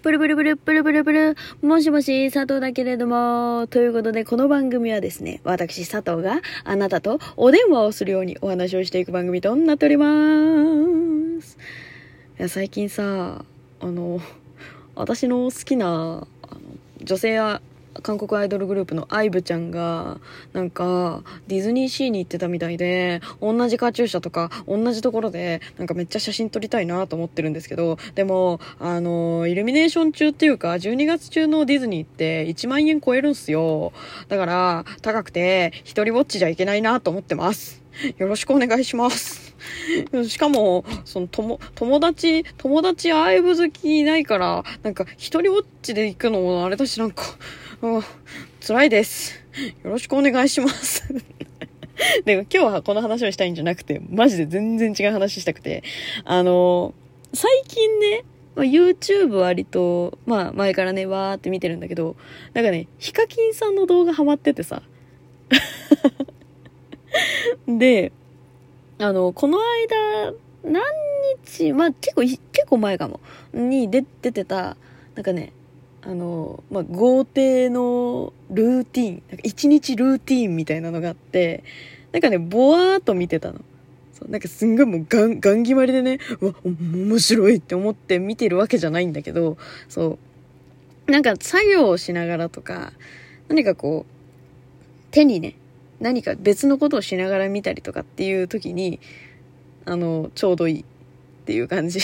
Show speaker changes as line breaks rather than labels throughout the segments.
ブルブルブルブルブルブル。もしもし、佐藤だけれども。ということで、この番組はですね、私佐藤があなたとお電話をするようにお話をしていく番組となっております。いや、最近さ、あの、私の好きな、あの、女性や韓国アイドルグループの IVE ちゃんが、なんか、ディズニーシーに行ってたみたいで、同じカチューシャとか、同じところで、なんかめっちゃ写真撮りたいなと思ってるんですけど、でも、あの、イルミネーション中っていうか、12月中のディズニーって1万円超えるんすよ。だから、高くて、一人ぼっちじゃいけないなと思ってます。よろしくお願いします。しかも、その、とも、友達、友達アイブ好きいないから、なんか、一人ぼっちで行くのもあれだし、なんか、う辛いです。よろしくお願いします。で、今日はこの話をしたいんじゃなくて、マジで全然違う話したくて、あの、最近ね、まあ、YouTube 割と、まあ前からね、わーって見てるんだけど、なんかね、ヒカキンさんの動画ハマっててさ。で、あの、この間、何日、まあ結構、結構前かも、に出てた、なんかね、あの、まあ、豪邸のルーティン、なんか一日ルーティンみたいなのがあって、なんかね、ぼわーっと見てたの。そうなんかすんごいもうガン、ガン決まりでね、うわ、面白いって思って見てるわけじゃないんだけど、そう。なんか作業をしながらとか、何かこう、手にね、何か別のことをしながら見たりとかっていう時に、あの、ちょうどいいっていう感じ。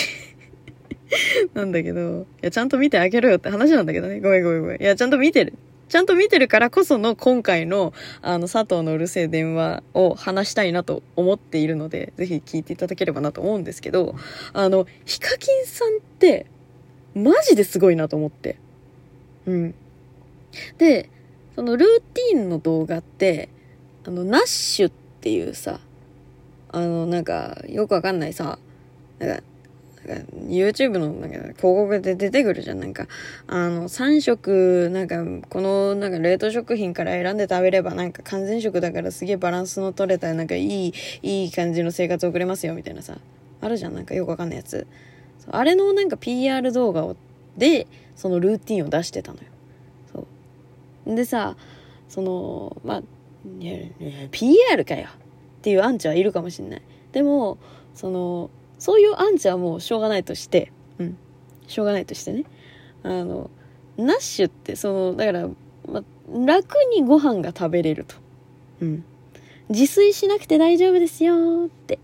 なんだけど、いや、ちゃんと見てあげろよって話なんだけどね。ごめんごめんごめん。いや、ちゃんと見てる。ちゃんと見てるからこその今回の、あの、佐藤のうるせえ電話を話したいなと思っているので、ぜひ聞いていただければなと思うんですけど、あの、ヒカキンさんって、マジですごいなと思って。うん。で、そのルーティンの動画って、あの、ナッシュっていうさ、あの、なんか、よくわかんないさ、なんか、なんか YouTube のなんか広告で出てくるじゃん。なんか、あの、3食、なんか、この、なんか冷凍食品から選んで食べれば、なんか完全食だからすげえバランスの取れた、なんかいい、いい感じの生活を送れますよ、みたいなさ。あるじゃん。なんかよくわかんないやつ。あれのなんか PR 動画を、で、そのルーティンを出してたのよ。そう。でさ、その、まあ、PR かよっていうアンチはいるかもしんない。でも、その、そういうアンチはもうしょうがないとして、うん。しょうがないとしてね。あの、ナッシュって、その、だから、ま、楽にご飯が食べれると。うん。自炊しなくて大丈夫ですよって。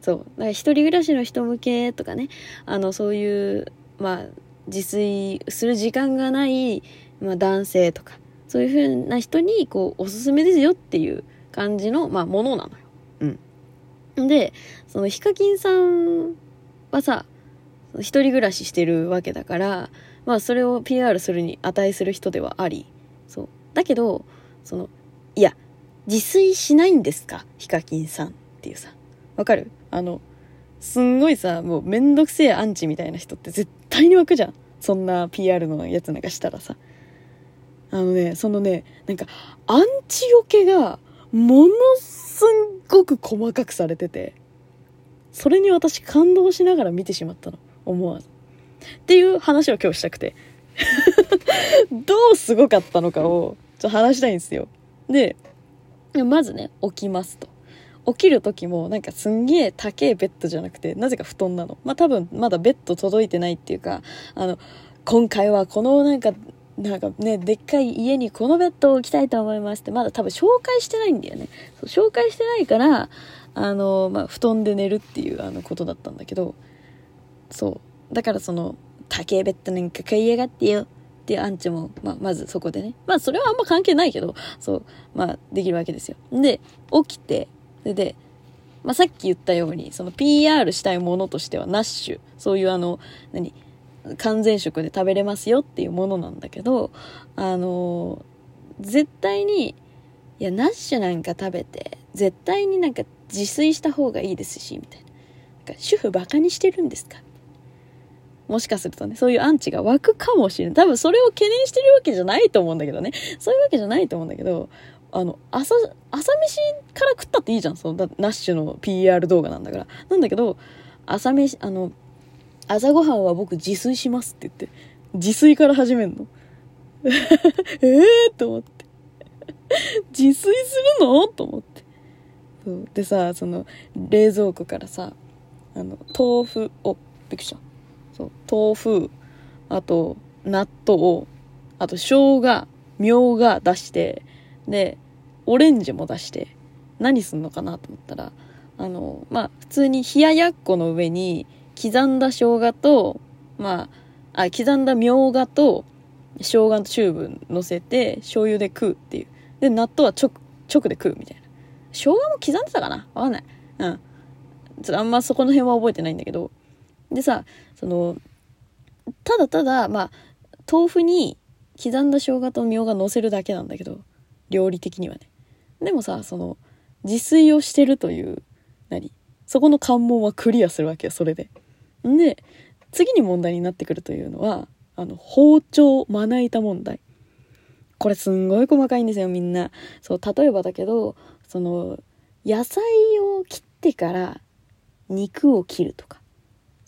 そう。だから一人暮らしの人向けとかね。あの、そういう、まあ、自炊する時間がない、まあ、男性とか、そういう風な人に、こう、おすすめですよっていう感じの、まあ、ものなのよ。うん。で、そのヒカキンさんはさ、一人暮らししてるわけだから、まあそれを PR するに値する人ではあり、そう。だけど、その、いや、自炊しないんですか？ヒカキンさんっていうさ。わかる？あの、すんごいさ、もうめんどくせえアンチみたいな人って絶対に湧くじゃん。そんな PR のやつなんかしたらさ。あのね、そのね、なんか、アンチよけが、ものすんごく細かくされてて、それに私感動しながら見てしまったの。思わず。っていう話を今日したくて。どうすごかったのかを、ちょっと話したいんですよ。で、まずね、起きますと。起きる時もなんかすんげえ高えベッドじゃなくて、なぜか布団なの。まあ多分まだベッド届いてないっていうか、あの、今回はこのなんか、なんかね、でっかい家にこのベッドを置きたいと思いますって、まだ多分紹介してないんだよね。そう紹介してないから、あの、まあ、布団で寝るっていうあのことだったんだけど、そう。だからその、高えベッドなんか買いやがってよっていうアンチも、まあ、まずそこでね。まあ、それはあんま関係ないけど、そう、まあ、できるわけですよ。で、起きて、で、で、まあ、さっき言ったように、その PR したいものとしては、ナッシュ。そういうあの、何？完全食で食べれますよっていうものなんだけど、あの、絶対に、いや、ナッシュなんか食べて、絶対になんか自炊した方がいいですし、みたいな。なんか主婦バカにしてるんですか？もしかするとね、そういうアンチが湧くかもしれない。多分それを懸念してるわけじゃないと思うんだけどね。そういうわけじゃないと思うんだけど、あの、朝、朝飯から食ったっていいじゃん。その、ナッシュの PR 動画なんだから。なんだけど、朝飯、あの、朝ごはんは僕自炊しますって言って、自炊から始めんの。え えーと思って。自炊するの？と思って。そうでさ、その、冷蔵庫からさ、あの、豆腐、お、びっくりした。そう、豆腐、あと、納豆、あと、生姜、みょうが出して、で、オレンジも出して、何すんのかなと思ったら、あの、まあ、普通に冷ややっこの上に、刻んだ生姜と、まあ、あ、刻んだみょうがと、生姜とチューブ乗せて、醤油で食うっていう。で、納豆は直、直で食うみたいな。生姜も刻んでたかな？わかんない。うん。ちょっとあんまそこの辺は覚えてないんだけど。でさ、その、ただただ、まあ、豆腐に刻んだ生姜とみょうが乗せるだけなんだけど、料理的にはね。でもさ、その、自炊をしてるという、何？そこの関門はクリアするわけよ、それで。で、次に問題になってくるというのは、あの、包丁まな板問題。これすんごい細かいんですよ、みんな。そう、例えばだけど、その、野菜を切ってから肉を切るとか。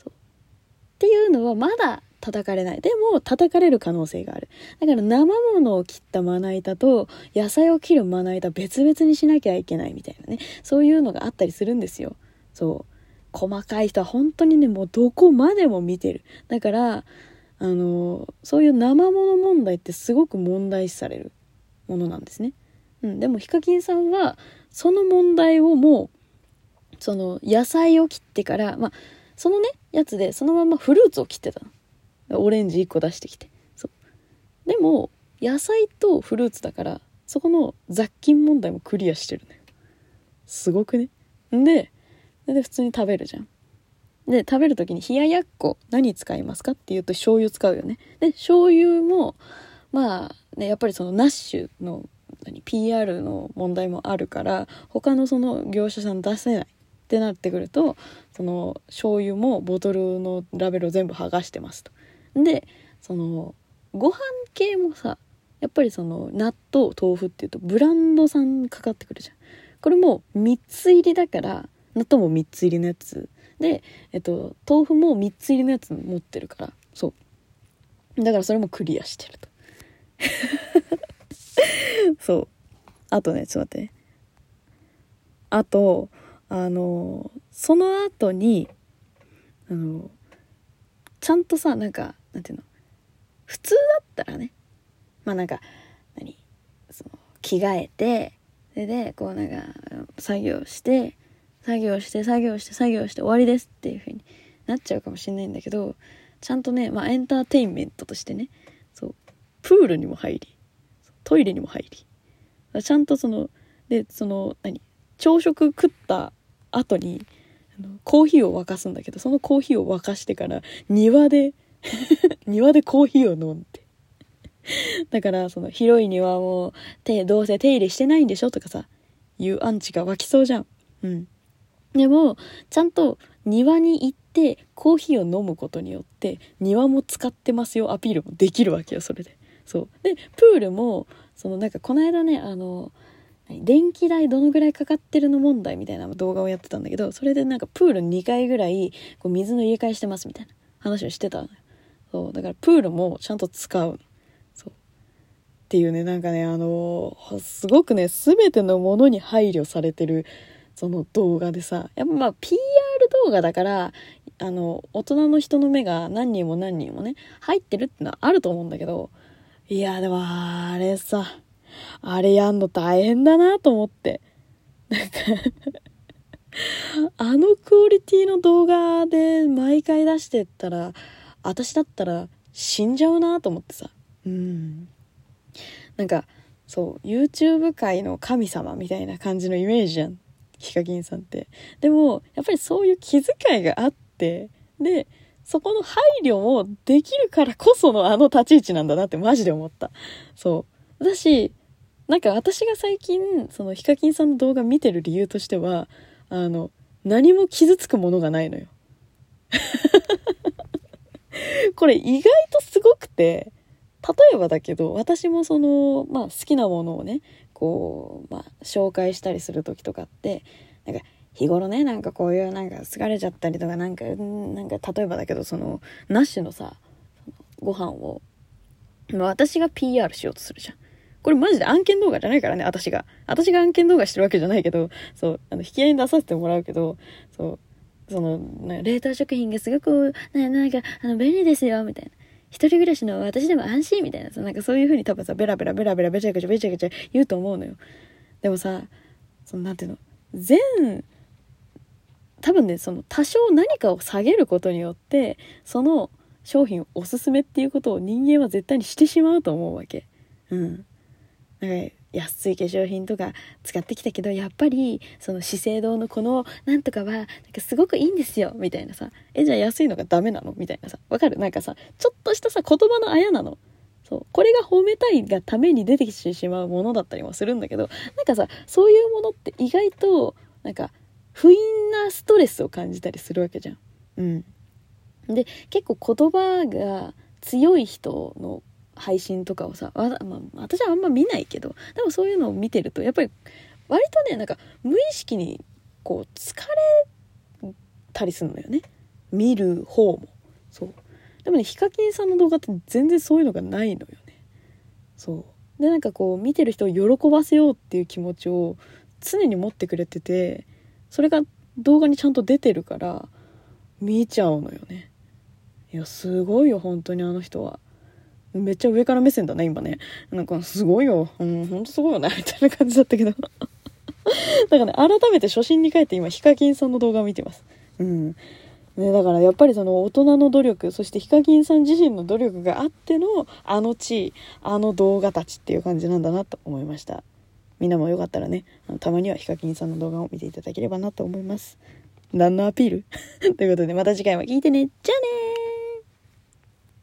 っていうのはまだ叩かれない。でも叩かれる可能性がある。だから生物を切ったまな板と野菜を切るまな板別々にしなきゃいけないみたいなね。そういうのがあったりするんですよ。そう。細かい人は本当にね、もうどこまでも見てる。だから、あのそういう生もの問題ってすごく問題視されるものなんですね。うん、でもヒカキンさんはその問題をもうその野菜を切ってからまあそのねやつでそのままフルーツを切ってたの。オレンジ1個出してきて。そう。でも野菜とフルーツだからそこの雑菌問題もクリアしてるのよ。すごくね。でで普通に食べるじゃんで、食べる時に冷ややっこ何使いますかっていうと醤油使うよね。で、醤油も、まあ、ね、やっぱりそのナッシュの何 PR の問題もあるから他のその業者さん出せないってなってくるとその醤油もボトルのラベルを全部剥がしてますと。でそのご飯系もさやっぱりその納豆豆腐っていうとブランド産かかってくるじゃん。これも3つ入りだから納豆も3つ入りのやつで、えっと、豆腐も3つ入りのやつ持ってるから、そう。だからそれもクリアしてると。そう。あとね、ちょっと待って。あと、あの、その後に、あの、ちゃんとさ、なんか、なんていうの、普通だったらね、まあなんか、何？その、着替えて、それで、こうなんか、作業して、作業して作業して作業して終わりですっていう風になっちゃうかもしれないんだけどちゃんとね、まあ、エンターテインメントとしてねそうプールにも入りトイレにも入り。ちゃんとそのでその何朝食食った後にあのコーヒーを沸かすんだけどそのコーヒーを沸かしてから庭で 庭でコーヒーを飲んで。だからその広い庭を手どうせ手入れしてないんでしょとかさいうアンチが湧きそうじゃん。うん。でも、ちゃんと庭に行ってコーヒーを飲むことによって庭も使ってますよアピールもできるわけよ、それで。そう。で、プールも、そのなんかこの間ね、あの、電気代どのぐらいかかってるの問題みたいな動画をやってたんだけど、それでなんかプール2回ぐらいこう水の入れ替えしてますみたいな話をしてた。そう。だからプールもちゃんと使う。そう。っていうね、なんかね、あのすごくね、全てのものに配慮されてるその動画でさやっぱまあ PR 動画だからあの大人の人の目が何人も何人もね入ってるってのはあると思うんだけどいやでもあれさあれやんの大変だなと思って。なんかあのクオリティの動画で毎回出してったら私だったら死んじゃうなと思ってさ。うん。なんかそう YouTube 界の神様みたいな感じのイメージじゃん。ヒカキンさんって。でも、やっぱりそういう気遣いがあって、で、そこの配慮もできるからこそのあの立ち位置なんだなってマジで思った。そう。だし、なんか私が最近、そのヒカキンさんの動画見てる理由としては、あの、何も傷つくものがないのよ。これ意外とすごくて、例えばだけど、私もその、まあ好きなものをね、こう、まあ、紹介したりする時とかってなんか日頃ねなんかこういうなんか疲れちゃったりとかなんかなんか例えばだけどそのナッシュのさご飯をま私が PR しようとするじゃんこれマジで案件動画じゃないからね、私が。私が案件動画してるわけじゃないけど、そう、あの、引き合いに出させてもらうけど、そう、その、冷凍食品がすごく、ななんか、あの、便利ですよ、みたいな。一人暮らしの私でも安心みたいなさ、なんかそういう風に多分さ、ベラベラベラベラベチャベチャベチャベチャ言うと思うのよ。でもさ、その、なんていうの、全、多分ね、その、多少何かを下げることによって、その商品をおすすめっていうことを人間は絶対にしてしまうと思うわけ。うん。なんか安い化粧品とか使ってきたけどやっぱりその資生堂のこのなんとかはなんかすごくいいんですよみたいなさ。えじゃあ安いのがダメなのみたいなさわかる？なんかさちょっとしたさ言葉のあやなの。そうこれが褒めたいがために出てきてしまうものだったりもする？んだけどなんかさそういうものって意外となんか不意なストレスを感じたりするわけじゃん。うん、で結構言葉が強い人の配信とかをさまあ、私はあんま見ないけどでもそういうのを見てるとやっぱり割とねなんか無意識にこう疲れたりするのよね。見る方も。そう。でもねヒカキンさんの動画って全然そういうのがないのよね。そう。でなんかこう見てる人を喜ばせようっていう気持ちを常に持ってくれててそれが動画にちゃんと出てるから見ちゃうのよね。いやすごいよ本当にあの人は。めっちゃ上から目線だね、今ね。なんか、すごいよ。うん、ほんとすごいよね。みたいな感じだったけど。だからね、改めて初心に帰って今、ヒカキンさんの動画を見てます。うん。ね、だからやっぱりその大人の努力、そしてヒカキンさん自身の努力があっての、あの地位、あの動画たちっていう感じなんだなと思いました。みんなもよかったらね、あのたまにはヒカキンさんの動画を見ていただければなと思います。何のアピール？ということで、また次回も聞いてね。じゃあねー